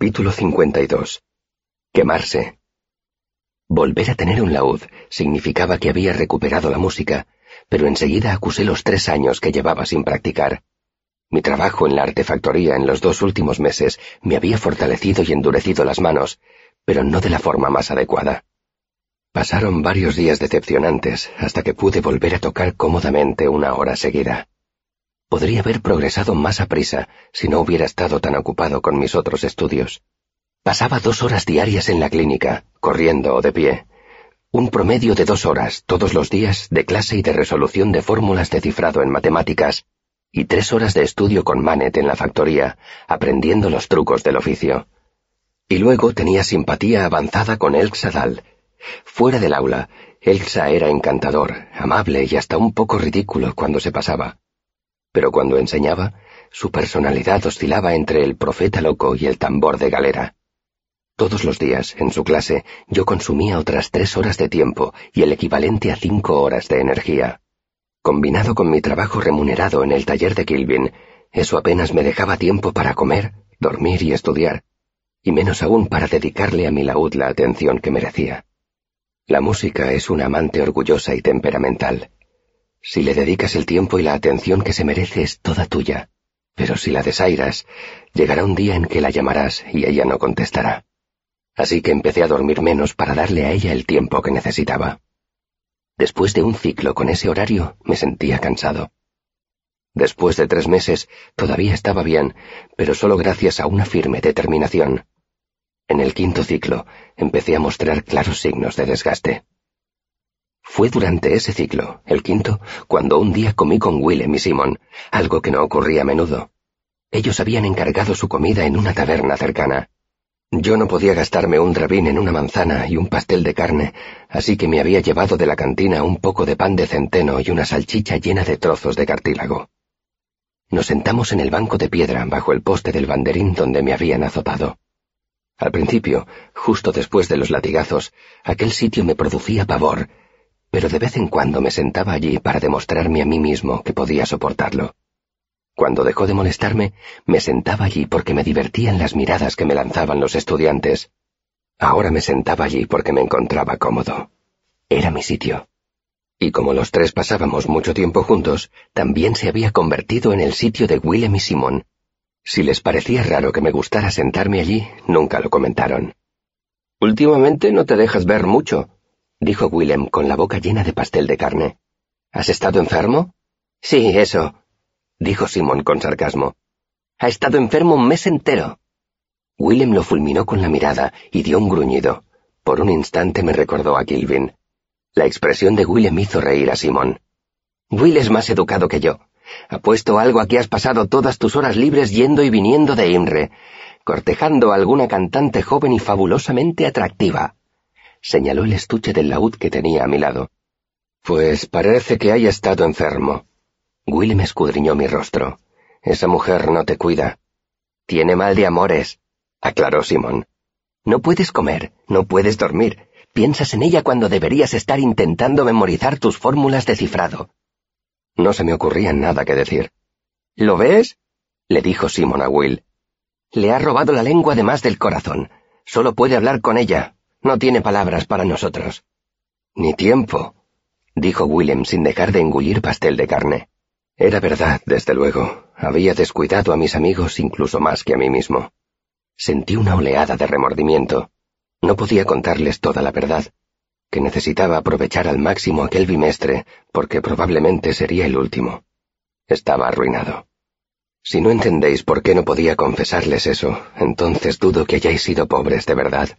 Capítulo 52. Quemarse. Volver a tener un laúd significaba que había recuperado la música, pero enseguida acusé los tres años que llevaba sin practicar. Mi trabajo en la artefactoría en los dos últimos meses me había fortalecido y endurecido las manos, pero no de la forma más adecuada. Pasaron varios días decepcionantes hasta que pude volver a tocar cómodamente una hora seguida. Podría haber progresado más a prisa si no hubiera estado tan ocupado con mis otros estudios. Pasaba dos horas diarias en la clínica, corriendo o de pie. Un promedio de dos horas todos los días de clase y de resolución de fórmulas de cifrado en matemáticas, y tres horas de estudio con Manet en la factoría, aprendiendo los trucos del oficio. Y luego tenía simpatía avanzada con Elsa Dal. Fuera del aula, Elsa era encantador, amable y hasta un poco ridículo cuando se pasaba pero cuando enseñaba, su personalidad oscilaba entre el profeta loco y el tambor de galera. Todos los días, en su clase, yo consumía otras tres horas de tiempo y el equivalente a cinco horas de energía. Combinado con mi trabajo remunerado en el taller de Kilvin, eso apenas me dejaba tiempo para comer, dormir y estudiar, y menos aún para dedicarle a mi laúd la atención que merecía. La música es una amante orgullosa y temperamental. Si le dedicas el tiempo y la atención que se merece es toda tuya, pero si la desairas, llegará un día en que la llamarás y ella no contestará. Así que empecé a dormir menos para darle a ella el tiempo que necesitaba. Después de un ciclo con ese horario, me sentía cansado. Después de tres meses, todavía estaba bien, pero solo gracias a una firme determinación. En el quinto ciclo, empecé a mostrar claros signos de desgaste. Fue durante ese ciclo, el quinto, cuando un día comí con Willem y Simon, algo que no ocurría a menudo. Ellos habían encargado su comida en una taberna cercana. Yo no podía gastarme un drabín en una manzana y un pastel de carne, así que me había llevado de la cantina un poco de pan de centeno y una salchicha llena de trozos de cartílago. Nos sentamos en el banco de piedra bajo el poste del banderín donde me habían azotado. Al principio, justo después de los latigazos, aquel sitio me producía pavor, pero de vez en cuando me sentaba allí para demostrarme a mí mismo que podía soportarlo. Cuando dejó de molestarme, me sentaba allí porque me divertían las miradas que me lanzaban los estudiantes. Ahora me sentaba allí porque me encontraba cómodo. Era mi sitio. Y como los tres pasábamos mucho tiempo juntos, también se había convertido en el sitio de Willem y Simón. Si les parecía raro que me gustara sentarme allí, nunca lo comentaron. Últimamente no te dejas ver mucho, dijo Willem con la boca llena de pastel de carne. ¿Has estado enfermo? Sí, eso, dijo Simon con sarcasmo. Ha estado enfermo un mes entero. Willem lo fulminó con la mirada y dio un gruñido. Por un instante me recordó a Kilvin. La expresión de Willem hizo reír a Simon. Will es más educado que yo. Apuesto algo a que has pasado todas tus horas libres yendo y viniendo de Imre, cortejando a alguna cantante joven y fabulosamente atractiva señaló el estuche del laúd que tenía a mi lado. Pues parece que haya estado enfermo. me escudriñó mi rostro. Esa mujer no te cuida. Tiene mal de amores, aclaró Simón. No puedes comer, no puedes dormir. Piensas en ella cuando deberías estar intentando memorizar tus fórmulas de cifrado. No se me ocurría nada que decir. ¿Lo ves? le dijo Simón a Will. Le ha robado la lengua además del corazón. Solo puede hablar con ella, no tiene palabras para nosotros. Ni tiempo, dijo Willem sin dejar de engullir pastel de carne. Era verdad, desde luego. Había descuidado a mis amigos incluso más que a mí mismo. Sentí una oleada de remordimiento. No podía contarles toda la verdad, que necesitaba aprovechar al máximo aquel bimestre, porque probablemente sería el último. Estaba arruinado. Si no entendéis por qué no podía confesarles eso, entonces dudo que hayáis sido pobres de verdad.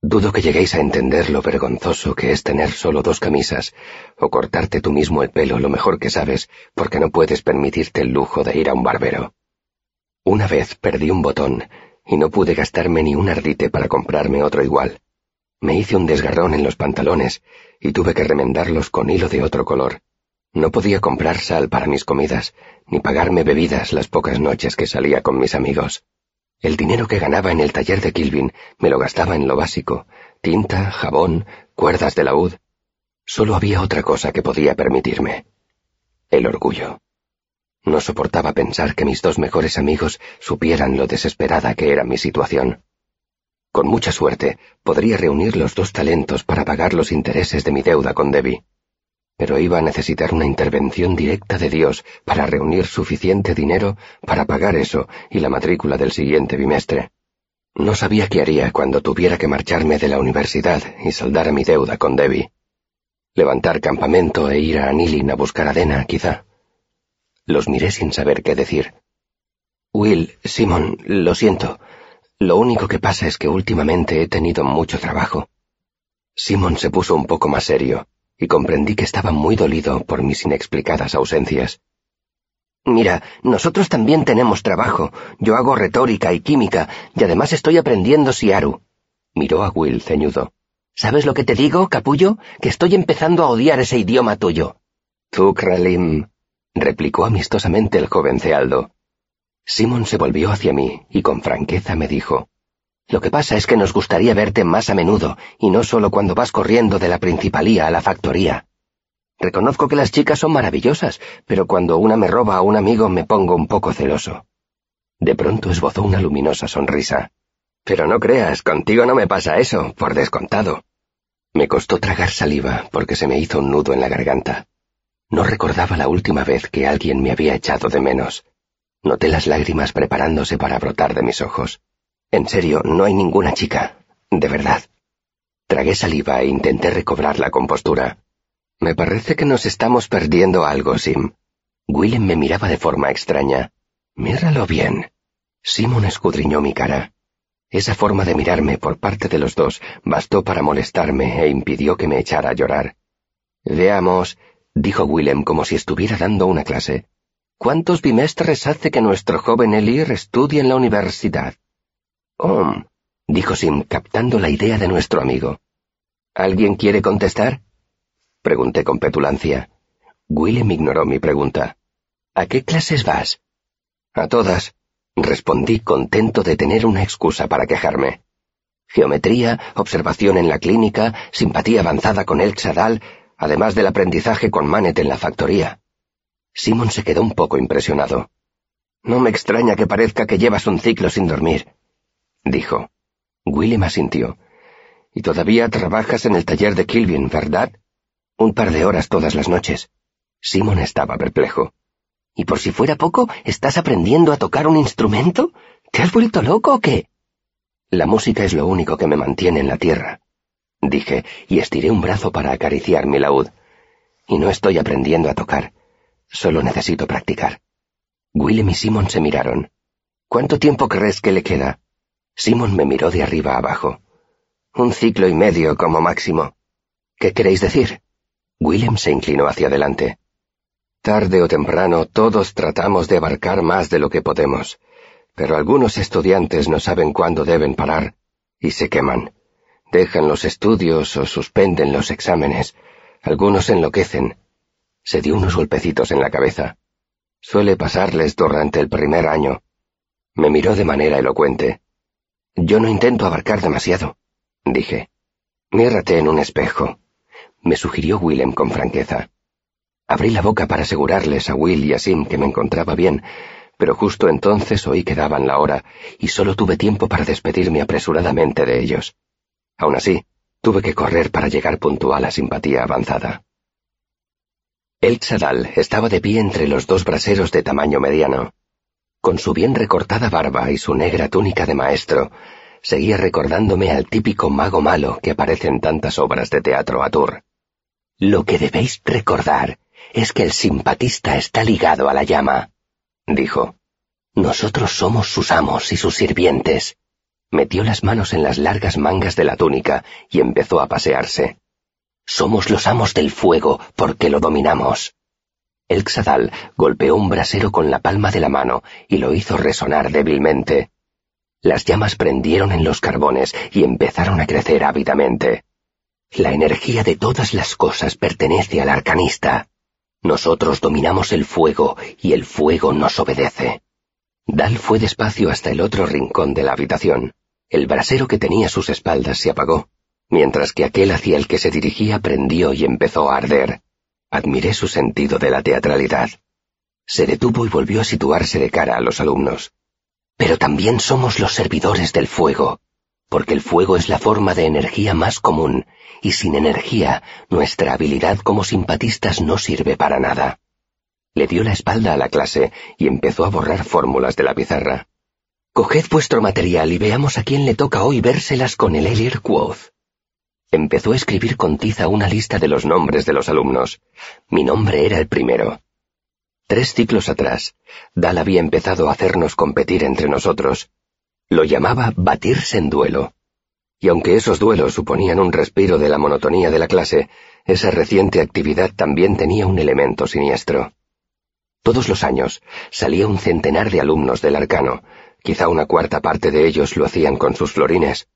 Dudo que lleguéis a entender lo vergonzoso que es tener solo dos camisas, o cortarte tú mismo el pelo lo mejor que sabes, porque no puedes permitirte el lujo de ir a un barbero. Una vez perdí un botón, y no pude gastarme ni un ardite para comprarme otro igual. Me hice un desgarrón en los pantalones, y tuve que remendarlos con hilo de otro color. No podía comprar sal para mis comidas, ni pagarme bebidas las pocas noches que salía con mis amigos. El dinero que ganaba en el taller de Kilvin me lo gastaba en lo básico, tinta, jabón, cuerdas de laúd. Solo había otra cosa que podía permitirme. El orgullo. No soportaba pensar que mis dos mejores amigos supieran lo desesperada que era mi situación. Con mucha suerte, podría reunir los dos talentos para pagar los intereses de mi deuda con Debbie. Pero iba a necesitar una intervención directa de Dios para reunir suficiente dinero para pagar eso y la matrícula del siguiente bimestre. No sabía qué haría cuando tuviera que marcharme de la universidad y saldar mi deuda con Debbie. Levantar campamento e ir a Anilin a buscar a Dena, quizá. Los miré sin saber qué decir. Will, Simon, lo siento. Lo único que pasa es que últimamente he tenido mucho trabajo. Simon se puso un poco más serio, y comprendí que estaba muy dolido por mis inexplicadas ausencias. Mira, nosotros también tenemos trabajo. Yo hago retórica y química, y además estoy aprendiendo Siaru. Miró a Will ceñudo. ¿Sabes lo que te digo, capullo? Que estoy empezando a odiar ese idioma tuyo. Kralim replicó amistosamente el joven Cealdo. Simon se volvió hacia mí y con franqueza me dijo, Lo que pasa es que nos gustaría verte más a menudo, y no solo cuando vas corriendo de la principalía a la factoría. Reconozco que las chicas son maravillosas, pero cuando una me roba a un amigo me pongo un poco celoso. De pronto esbozó una luminosa sonrisa. Pero no creas, contigo no me pasa eso, por descontado. Me costó tragar saliva porque se me hizo un nudo en la garganta. No recordaba la última vez que alguien me había echado de menos. Noté las lágrimas preparándose para brotar de mis ojos. En serio, no hay ninguna chica. De verdad. Tragué saliva e intenté recobrar la compostura. Me parece que nos estamos perdiendo algo, Sim. Willem me miraba de forma extraña. Míralo bien. Simon escudriñó mi cara. Esa forma de mirarme por parte de los dos bastó para molestarme e impidió que me echara a llorar. Veamos, dijo Willem como si estuviera dando una clase. ¿Cuántos bimestres hace que nuestro joven Elir estudie en la universidad? Oh, dijo Sim, captando la idea de nuestro amigo. ¿Alguien quiere contestar? Pregunté con petulancia. Willem ignoró mi pregunta. ¿A qué clases vas? A todas, respondí contento de tener una excusa para quejarme. Geometría, observación en la clínica, simpatía avanzada con el Xadal, además del aprendizaje con Manet en la factoría. Simon se quedó un poco impresionado. No me extraña que parezca que llevas un ciclo sin dormir, dijo. William asintió. Y todavía trabajas en el taller de Kilvin, ¿verdad? Un par de horas todas las noches. Simon estaba perplejo. ¿Y por si fuera poco, estás aprendiendo a tocar un instrumento? ¿Te has vuelto loco o qué? La música es lo único que me mantiene en la tierra, dije, y estiré un brazo para acariciar mi laúd. Y no estoy aprendiendo a tocar. Solo necesito practicar. Willem y Simon se miraron. ¿Cuánto tiempo crees que le queda? Simon me miró de arriba abajo. Un ciclo y medio como máximo. ¿Qué queréis decir? Willem se inclinó hacia adelante. Tarde o temprano todos tratamos de abarcar más de lo que podemos, pero algunos estudiantes no saben cuándo deben parar y se queman. Dejan los estudios o suspenden los exámenes. Algunos enloquecen. Se dio unos golpecitos en la cabeza. Suele pasarles durante el primer año. Me miró de manera elocuente. Yo no intento abarcar demasiado, dije. Mírate en un espejo, me sugirió Willem con franqueza. Abrí la boca para asegurarles a Will y a Sim que me encontraba bien, pero justo entonces oí que daban la hora y solo tuve tiempo para despedirme apresuradamente de ellos. Aún así, tuve que correr para llegar puntual a simpatía avanzada. El Chadal estaba de pie entre los dos braseros de tamaño mediano. Con su bien recortada barba y su negra túnica de maestro, seguía recordándome al típico mago malo que aparece en tantas obras de teatro atur. Lo que debéis recordar es que el simpatista está ligado a la llama, dijo. Nosotros somos sus amos y sus sirvientes, Metió las manos en las largas mangas de la túnica y empezó a pasearse. Somos los amos del fuego porque lo dominamos. El Xadal golpeó un brasero con la palma de la mano y lo hizo resonar débilmente. Las llamas prendieron en los carbones y empezaron a crecer ávidamente. La energía de todas las cosas pertenece al arcanista. Nosotros dominamos el fuego y el fuego nos obedece. Dal fue despacio hasta el otro rincón de la habitación. El brasero que tenía a sus espaldas se apagó, mientras que aquel hacia el que se dirigía prendió y empezó a arder. Admiré su sentido de la teatralidad. Se detuvo y volvió a situarse de cara a los alumnos. Pero también somos los servidores del fuego, porque el fuego es la forma de energía más común, y sin energía nuestra habilidad como simpatistas no sirve para nada. Le dio la espalda a la clase y empezó a borrar fórmulas de la pizarra. Coged vuestro material y veamos a quién le toca hoy vérselas con el Elir Quoth. Empezó a escribir con tiza una lista de los nombres de los alumnos. Mi nombre era el primero. Tres ciclos atrás, Dal había empezado a hacernos competir entre nosotros. Lo llamaba batirse en duelo. Y aunque esos duelos suponían un respiro de la monotonía de la clase, esa reciente actividad también tenía un elemento siniestro. Todos los años salía un centenar de alumnos del arcano, quizá una cuarta parte de ellos lo hacían con sus florines.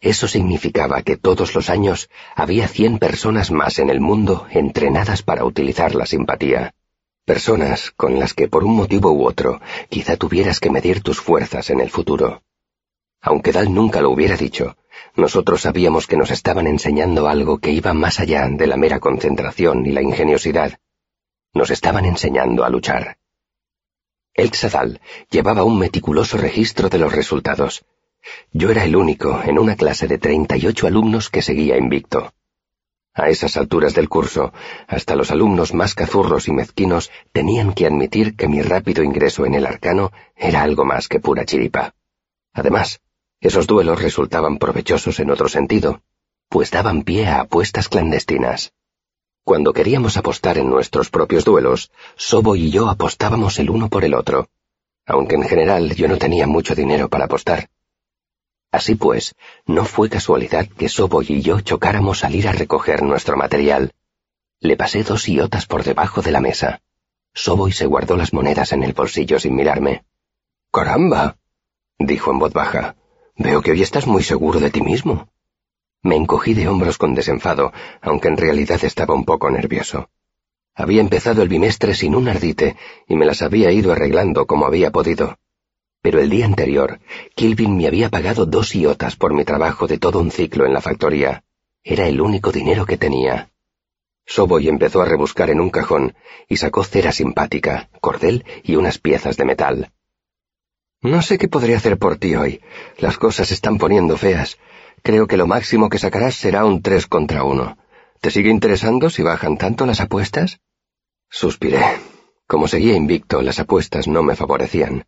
Eso significaba que todos los años había cien personas más en el mundo entrenadas para utilizar la simpatía. Personas con las que por un motivo u otro quizá tuvieras que medir tus fuerzas en el futuro. Aunque Dal nunca lo hubiera dicho, nosotros sabíamos que nos estaban enseñando algo que iba más allá de la mera concentración y la ingeniosidad. Nos estaban enseñando a luchar. El Xadal llevaba un meticuloso registro de los resultados. Yo era el único en una clase de 38 alumnos que seguía invicto. A esas alturas del curso, hasta los alumnos más cazurros y mezquinos tenían que admitir que mi rápido ingreso en el arcano era algo más que pura chiripa. Además, esos duelos resultaban provechosos en otro sentido, pues daban pie a apuestas clandestinas. Cuando queríamos apostar en nuestros propios duelos, Sobo y yo apostábamos el uno por el otro, aunque en general yo no tenía mucho dinero para apostar. Así pues, no fue casualidad que Soboy y yo chocáramos al ir a recoger nuestro material. Le pasé dos iotas por debajo de la mesa. Soboy se guardó las monedas en el bolsillo sin mirarme. Caramba, dijo en voz baja. Veo que hoy estás muy seguro de ti mismo. Me encogí de hombros con desenfado, aunque en realidad estaba un poco nervioso. Había empezado el bimestre sin un ardite y me las había ido arreglando como había podido pero el día anterior, Kilvin me había pagado dos iotas por mi trabajo de todo un ciclo en la factoría. Era el único dinero que tenía. Soboy empezó a rebuscar en un cajón y sacó cera simpática, cordel y unas piezas de metal. No sé qué podría hacer por ti hoy. Las cosas se están poniendo feas. Creo que lo máximo que sacarás será un tres contra uno. ¿Te sigue interesando si bajan tanto las apuestas? Suspiré. Como seguía invicto, las apuestas no me favorecían.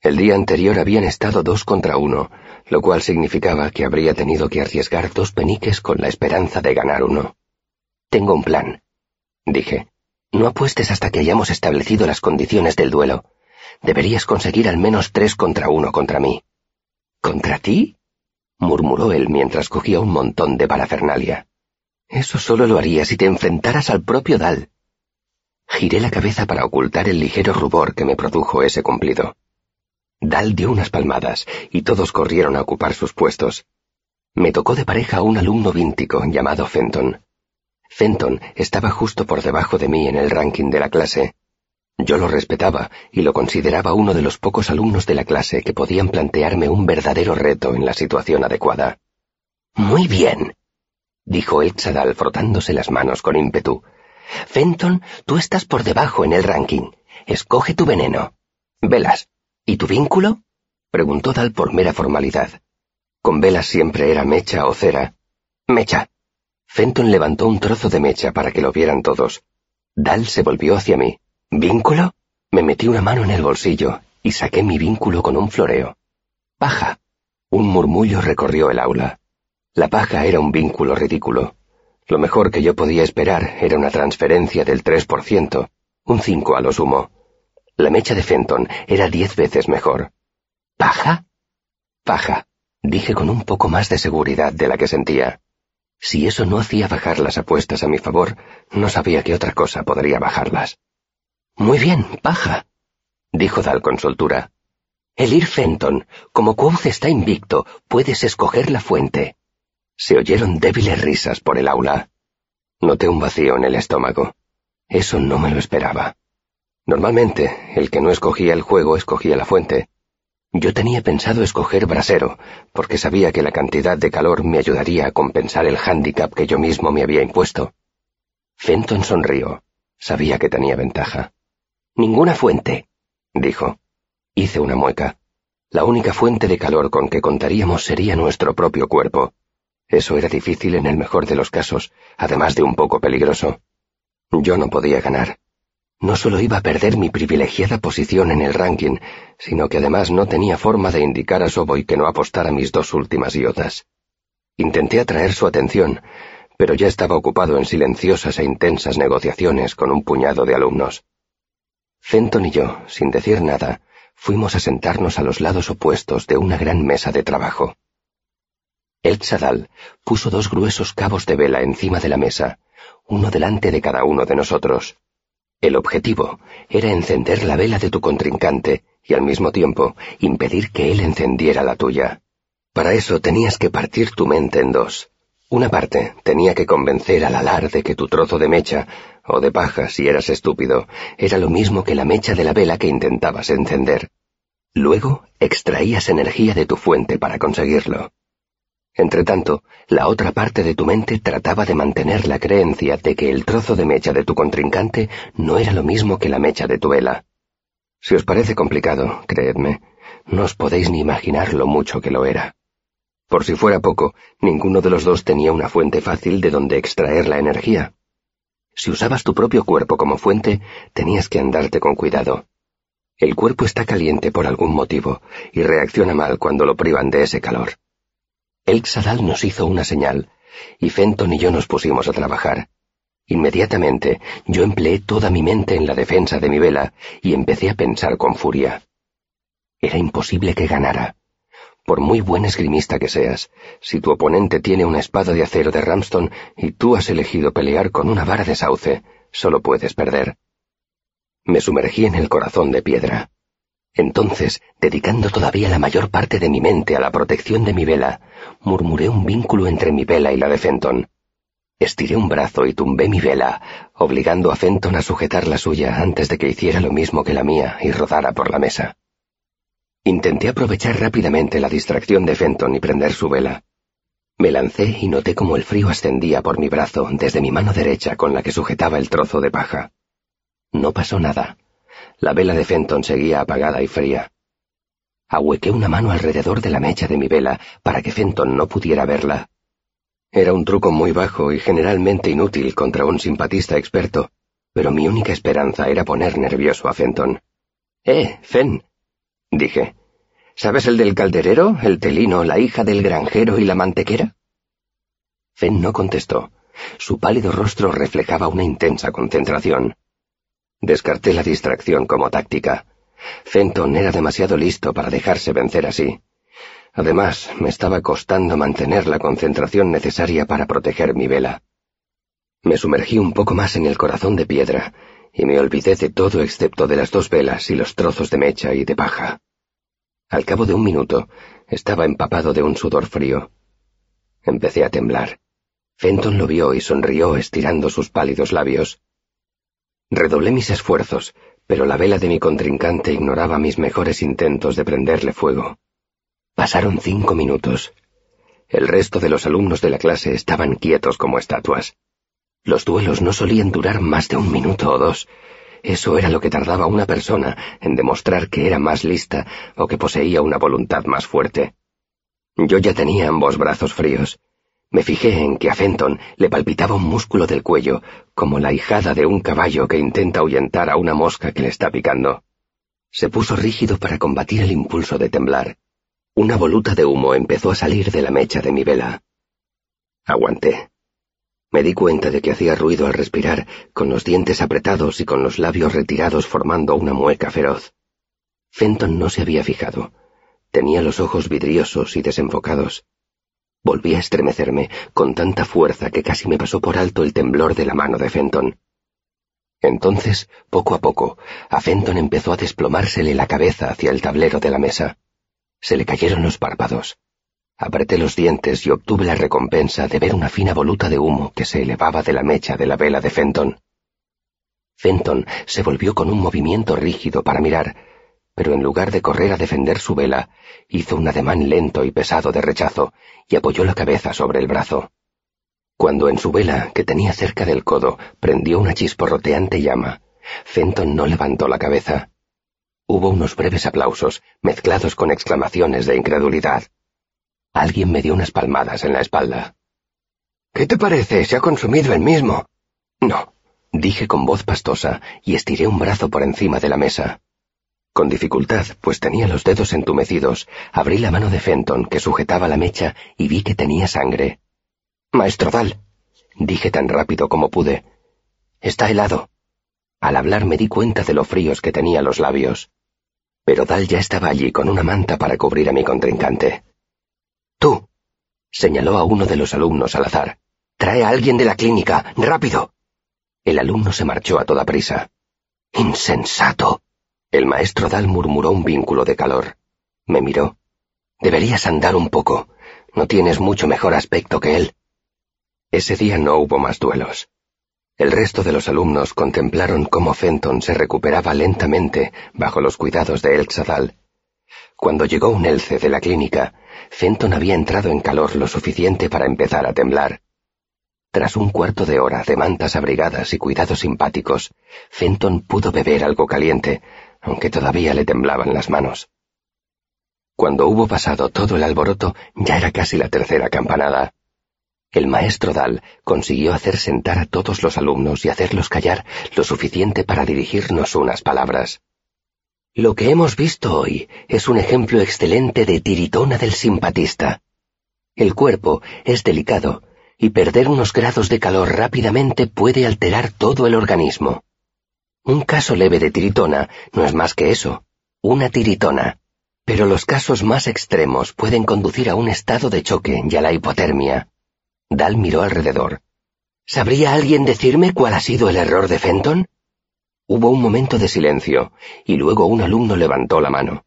El día anterior habían estado dos contra uno, lo cual significaba que habría tenido que arriesgar dos peniques con la esperanza de ganar uno. Tengo un plan, dije. No apuestes hasta que hayamos establecido las condiciones del duelo. Deberías conseguir al menos tres contra uno contra mí. ¿Contra ti? murmuró él mientras cogía un montón de parafernalia. Eso solo lo haría si te enfrentaras al propio Dal. Giré la cabeza para ocultar el ligero rubor que me produjo ese cumplido. Dal dio unas palmadas y todos corrieron a ocupar sus puestos. Me tocó de pareja un alumno víntico llamado Fenton. Fenton estaba justo por debajo de mí en el ranking de la clase. Yo lo respetaba y lo consideraba uno de los pocos alumnos de la clase que podían plantearme un verdadero reto en la situación adecuada. Muy bien, dijo el Chadal frotándose las manos con ímpetu. Fenton, tú estás por debajo en el ranking. Escoge tu veneno. Velas, ¿Y tu vínculo? preguntó Dal por mera formalidad. Con velas siempre era mecha o cera. Mecha. Fenton levantó un trozo de mecha para que lo vieran todos. Dal se volvió hacia mí. ¿Vínculo? Me metí una mano en el bolsillo y saqué mi vínculo con un floreo. Paja. Un murmullo recorrió el aula. La paja era un vínculo ridículo. Lo mejor que yo podía esperar era una transferencia del tres por ciento, un cinco a lo sumo. La mecha de Fenton era diez veces mejor. ¿Paja? Paja, dije con un poco más de seguridad de la que sentía. Si eso no hacía bajar las apuestas a mi favor, no sabía qué otra cosa podría bajarlas. Muy bien, paja, dijo Dal con soltura. El Ir Fenton, como Quoth está invicto, puedes escoger la fuente. Se oyeron débiles risas por el aula. Noté un vacío en el estómago. Eso no me lo esperaba. Normalmente, el que no escogía el juego escogía la fuente. Yo tenía pensado escoger brasero, porque sabía que la cantidad de calor me ayudaría a compensar el hándicap que yo mismo me había impuesto. Fenton sonrió. Sabía que tenía ventaja. Ninguna fuente, dijo. Hice una mueca. La única fuente de calor con que contaríamos sería nuestro propio cuerpo. Eso era difícil en el mejor de los casos, además de un poco peligroso. Yo no podía ganar. No solo iba a perder mi privilegiada posición en el ranking, sino que además no tenía forma de indicar a Soboy que no apostara mis dos últimas iotas. Intenté atraer su atención, pero ya estaba ocupado en silenciosas e intensas negociaciones con un puñado de alumnos. Fenton y yo, sin decir nada, fuimos a sentarnos a los lados opuestos de una gran mesa de trabajo. El Tzadal puso dos gruesos cabos de vela encima de la mesa, uno delante de cada uno de nosotros. El objetivo era encender la vela de tu contrincante y al mismo tiempo impedir que él encendiera la tuya. Para eso tenías que partir tu mente en dos. Una parte tenía que convencer al alar de que tu trozo de mecha, o de paja si eras estúpido, era lo mismo que la mecha de la vela que intentabas encender. Luego extraías energía de tu fuente para conseguirlo. Entretanto, la otra parte de tu mente trataba de mantener la creencia de que el trozo de mecha de tu contrincante no era lo mismo que la mecha de tu vela. Si os parece complicado, creedme, no os podéis ni imaginar lo mucho que lo era. Por si fuera poco, ninguno de los dos tenía una fuente fácil de donde extraer la energía. Si usabas tu propio cuerpo como fuente, tenías que andarte con cuidado. El cuerpo está caliente por algún motivo y reacciona mal cuando lo privan de ese calor. El Xadal nos hizo una señal, y Fenton y yo nos pusimos a trabajar. Inmediatamente yo empleé toda mi mente en la defensa de mi vela y empecé a pensar con furia. Era imposible que ganara. Por muy buen esgrimista que seas, si tu oponente tiene una espada de acero de Ramston y tú has elegido pelear con una vara de sauce, solo puedes perder. Me sumergí en el corazón de piedra. Entonces, dedicando todavía la mayor parte de mi mente a la protección de mi vela, murmuré un vínculo entre mi vela y la de Fenton. Estiré un brazo y tumbé mi vela, obligando a Fenton a sujetar la suya antes de que hiciera lo mismo que la mía y rodara por la mesa. Intenté aprovechar rápidamente la distracción de Fenton y prender su vela. Me lancé y noté cómo el frío ascendía por mi brazo desde mi mano derecha con la que sujetaba el trozo de paja. No pasó nada. La vela de Fenton seguía apagada y fría. Ahuequé una mano alrededor de la mecha de mi vela para que Fenton no pudiera verla. Era un truco muy bajo y generalmente inútil contra un simpatista experto, pero mi única esperanza era poner nervioso a Fenton. Eh, Fen, dije. ¿Sabes el del calderero, el telino, la hija del granjero y la mantequera? Fen no contestó. Su pálido rostro reflejaba una intensa concentración. Descarté la distracción como táctica. Fenton era demasiado listo para dejarse vencer así. Además, me estaba costando mantener la concentración necesaria para proteger mi vela. Me sumergí un poco más en el corazón de piedra y me olvidé de todo excepto de las dos velas y los trozos de mecha y de paja. Al cabo de un minuto, estaba empapado de un sudor frío. Empecé a temblar. Fenton lo vio y sonrió estirando sus pálidos labios. Redoblé mis esfuerzos, pero la vela de mi contrincante ignoraba mis mejores intentos de prenderle fuego. Pasaron cinco minutos. El resto de los alumnos de la clase estaban quietos como estatuas. Los duelos no solían durar más de un minuto o dos. Eso era lo que tardaba una persona en demostrar que era más lista o que poseía una voluntad más fuerte. Yo ya tenía ambos brazos fríos. Me fijé en que a Fenton le palpitaba un músculo del cuello, como la hijada de un caballo que intenta ahuyentar a una mosca que le está picando. Se puso rígido para combatir el impulso de temblar. Una voluta de humo empezó a salir de la mecha de mi vela. Aguanté. Me di cuenta de que hacía ruido al respirar, con los dientes apretados y con los labios retirados formando una mueca feroz. Fenton no se había fijado. Tenía los ojos vidriosos y desenfocados. Volví a estremecerme con tanta fuerza que casi me pasó por alto el temblor de la mano de Fenton. Entonces, poco a poco, a Fenton empezó a desplomársele la cabeza hacia el tablero de la mesa. Se le cayeron los párpados. Apreté los dientes y obtuve la recompensa de ver una fina voluta de humo que se elevaba de la mecha de la vela de Fenton. Fenton se volvió con un movimiento rígido para mirar, pero en lugar de correr a defender su vela, hizo un ademán lento y pesado de rechazo y apoyó la cabeza sobre el brazo. Cuando en su vela, que tenía cerca del codo, prendió una chisporroteante llama, Fenton no levantó la cabeza. Hubo unos breves aplausos, mezclados con exclamaciones de incredulidad. Alguien me dio unas palmadas en la espalda. ¿Qué te parece? Se ha consumido el mismo. No, dije con voz pastosa y estiré un brazo por encima de la mesa. Con dificultad, pues tenía los dedos entumecidos, abrí la mano de Fenton que sujetaba la mecha y vi que tenía sangre. Maestro Dal, dije tan rápido como pude. Está helado. Al hablar me di cuenta de lo fríos que tenía los labios. Pero Dal ya estaba allí con una manta para cubrir a mi contrincante. Tú, señaló a uno de los alumnos al azar. Trae a alguien de la clínica, rápido. El alumno se marchó a toda prisa. Insensato, el maestro Dal murmuró un vínculo de calor. Me miró. Deberías andar un poco. No tienes mucho mejor aspecto que él. Ese día no hubo más duelos. El resto de los alumnos contemplaron cómo Fenton se recuperaba lentamente bajo los cuidados de El Dal. Cuando llegó un elce de la clínica, Fenton había entrado en calor lo suficiente para empezar a temblar. Tras un cuarto de hora de mantas abrigadas y cuidados simpáticos, Fenton pudo beber algo caliente, aunque todavía le temblaban las manos. Cuando hubo pasado todo el alboroto, ya era casi la tercera campanada. El maestro Dal consiguió hacer sentar a todos los alumnos y hacerlos callar lo suficiente para dirigirnos unas palabras. Lo que hemos visto hoy es un ejemplo excelente de tiritona del simpatista. El cuerpo es delicado y perder unos grados de calor rápidamente puede alterar todo el organismo. Un caso leve de tiritona no es más que eso, una tiritona. Pero los casos más extremos pueden conducir a un estado de choque y a la hipotermia. Dal miró alrededor. ¿Sabría alguien decirme cuál ha sido el error de Fenton? Hubo un momento de silencio, y luego un alumno levantó la mano.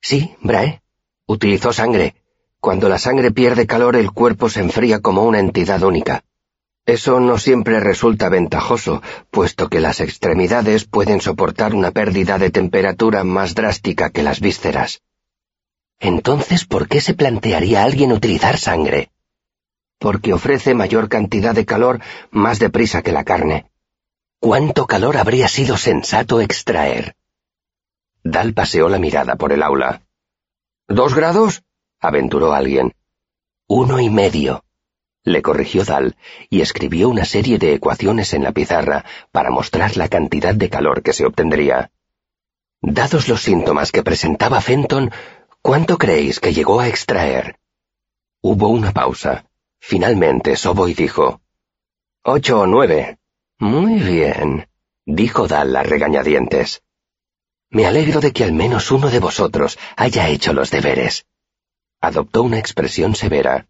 Sí, Brae. Utilizó sangre. Cuando la sangre pierde calor el cuerpo se enfría como una entidad única. Eso no siempre resulta ventajoso, puesto que las extremidades pueden soportar una pérdida de temperatura más drástica que las vísceras. Entonces, ¿por qué se plantearía alguien utilizar sangre? Porque ofrece mayor cantidad de calor más deprisa que la carne. ¿Cuánto calor habría sido sensato extraer? Dal paseó la mirada por el aula. ¿Dos grados? aventuró alguien. Uno y medio, le corrigió Dal y escribió una serie de ecuaciones en la pizarra para mostrar la cantidad de calor que se obtendría. Dados los síntomas que presentaba Fenton, ¿cuánto creéis que llegó a extraer? Hubo una pausa. Finalmente Soboy dijo, Ocho o nueve. Muy bien, dijo Dal a regañadientes. Me alegro de que al menos uno de vosotros haya hecho los deberes. Adoptó una expresión severa.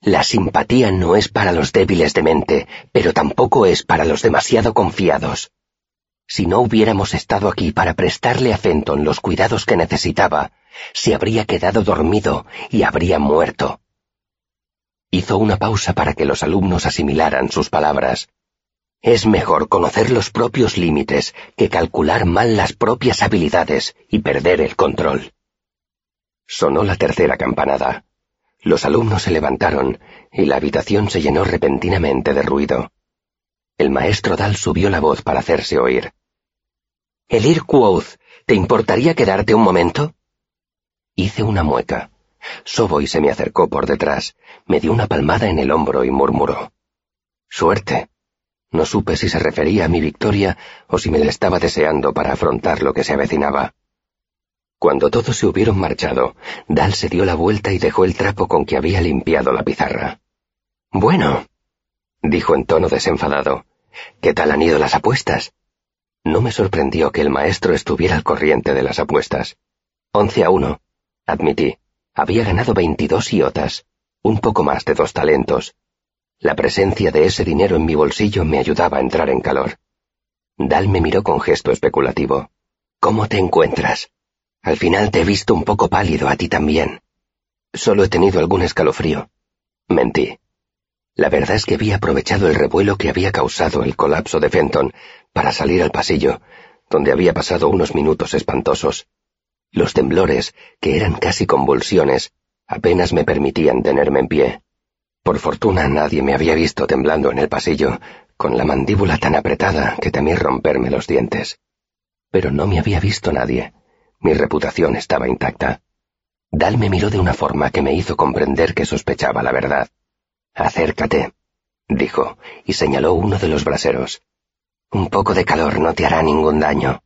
La simpatía no es para los débiles de mente, pero tampoco es para los demasiado confiados. Si no hubiéramos estado aquí para prestarle a Fenton los cuidados que necesitaba, se habría quedado dormido y habría muerto. Hizo una pausa para que los alumnos asimilaran sus palabras. Es mejor conocer los propios límites que calcular mal las propias habilidades y perder el control. Sonó la tercera campanada. Los alumnos se levantaron y la habitación se llenó repentinamente de ruido. El maestro Dal subió la voz para hacerse oír. Elir Quoth, ¿te importaría quedarte un momento? Hice una mueca. Soboy se me acercó por detrás, me dio una palmada en el hombro y murmuró. Suerte. No supe si se refería a mi victoria o si me la estaba deseando para afrontar lo que se avecinaba. Cuando todos se hubieron marchado, Dal se dio la vuelta y dejó el trapo con que había limpiado la pizarra. Bueno, dijo en tono desenfadado, ¿qué tal han ido las apuestas? No me sorprendió que el maestro estuviera al corriente de las apuestas. Once a uno, admití. Había ganado veintidós iotas, un poco más de dos talentos. La presencia de ese dinero en mi bolsillo me ayudaba a entrar en calor. Dal me miró con gesto especulativo. ¿Cómo te encuentras? Al final te he visto un poco pálido a ti también. Solo he tenido algún escalofrío. Mentí. La verdad es que había aprovechado el revuelo que había causado el colapso de Fenton para salir al pasillo, donde había pasado unos minutos espantosos. Los temblores, que eran casi convulsiones, apenas me permitían tenerme en pie. Por fortuna nadie me había visto temblando en el pasillo, con la mandíbula tan apretada que temí romperme los dientes. Pero no me había visto nadie. Mi reputación estaba intacta. Dal me miró de una forma que me hizo comprender que sospechaba la verdad. Acércate, dijo, y señaló uno de los braseros. Un poco de calor no te hará ningún daño.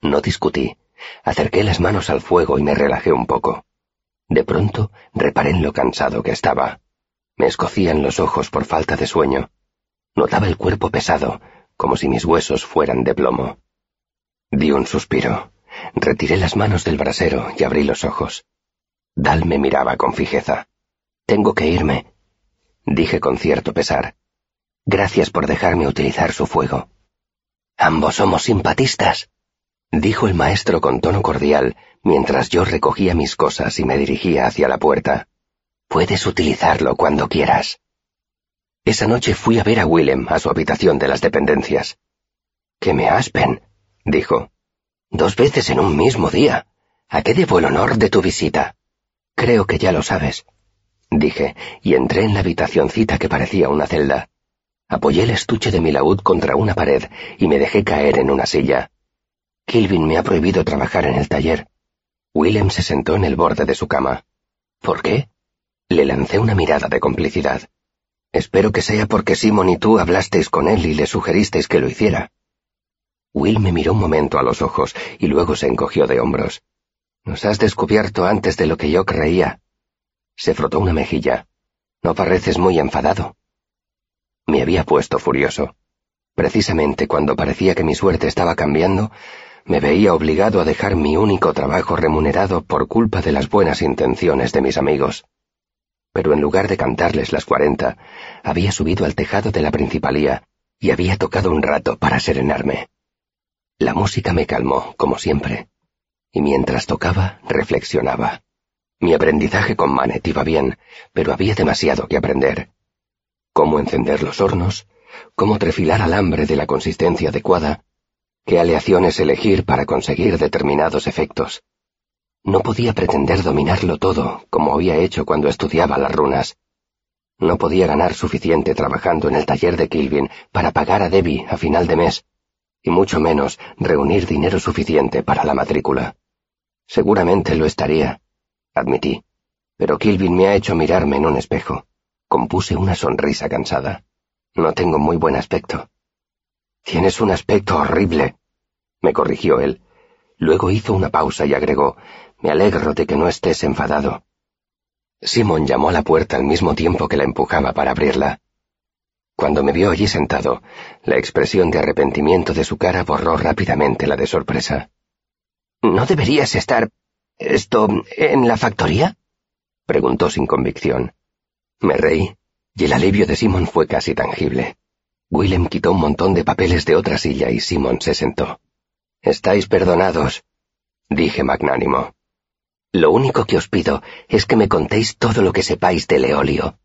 No discutí. Acerqué las manos al fuego y me relajé un poco. De pronto reparé en lo cansado que estaba. Me escocían los ojos por falta de sueño. Notaba el cuerpo pesado, como si mis huesos fueran de plomo. Di un suspiro. Retiré las manos del brasero y abrí los ojos. Dal me miraba con fijeza. Tengo que irme, dije con cierto pesar. Gracias por dejarme utilizar su fuego. Ambos somos simpatistas, dijo el maestro con tono cordial mientras yo recogía mis cosas y me dirigía hacia la puerta. Puedes utilizarlo cuando quieras. Esa noche fui a ver a Willem a su habitación de las dependencias. Que me aspen, dijo. Dos veces en un mismo día. ¿A qué debo el honor de tu visita? Creo que ya lo sabes, dije, y entré en la habitacioncita que parecía una celda. Apoyé el estuche de mi laúd contra una pared y me dejé caer en una silla. Kilvin me ha prohibido trabajar en el taller. Willem se sentó en el borde de su cama. ¿Por qué? Le lancé una mirada de complicidad. Espero que sea porque Simon y tú hablasteis con él y le sugeristeis que lo hiciera. Will me miró un momento a los ojos y luego se encogió de hombros. Nos has descubierto antes de lo que yo creía. Se frotó una mejilla. No pareces muy enfadado. Me había puesto furioso. Precisamente cuando parecía que mi suerte estaba cambiando, me veía obligado a dejar mi único trabajo remunerado por culpa de las buenas intenciones de mis amigos. Pero en lugar de cantarles las cuarenta, había subido al tejado de la principalía y había tocado un rato para serenarme. La música me calmó, como siempre, y mientras tocaba, reflexionaba. Mi aprendizaje con Manet iba bien, pero había demasiado que aprender. Cómo encender los hornos, cómo trefilar alambre de la consistencia adecuada, qué aleaciones elegir para conseguir determinados efectos. No podía pretender dominarlo todo, como había hecho cuando estudiaba las runas. No podía ganar suficiente trabajando en el taller de Kilvin para pagar a Debbie a final de mes, y mucho menos reunir dinero suficiente para la matrícula. Seguramente lo estaría, admití, pero Kilvin me ha hecho mirarme en un espejo. Compuse una sonrisa cansada. No tengo muy buen aspecto. Tienes un aspecto horrible, me corrigió él. Luego hizo una pausa y agregó, Me alegro de que no estés enfadado. Simon llamó a la puerta al mismo tiempo que la empujaba para abrirla. Cuando me vio allí sentado, la expresión de arrepentimiento de su cara borró rápidamente la de sorpresa. ¿No deberías estar... esto... en la factoría? preguntó sin convicción. Me reí, y el alivio de Simon fue casi tangible. Willem quitó un montón de papeles de otra silla y Simon se sentó. Estáis perdonados, dije magnánimo. Lo único que os pido es que me contéis todo lo que sepáis de Leolio.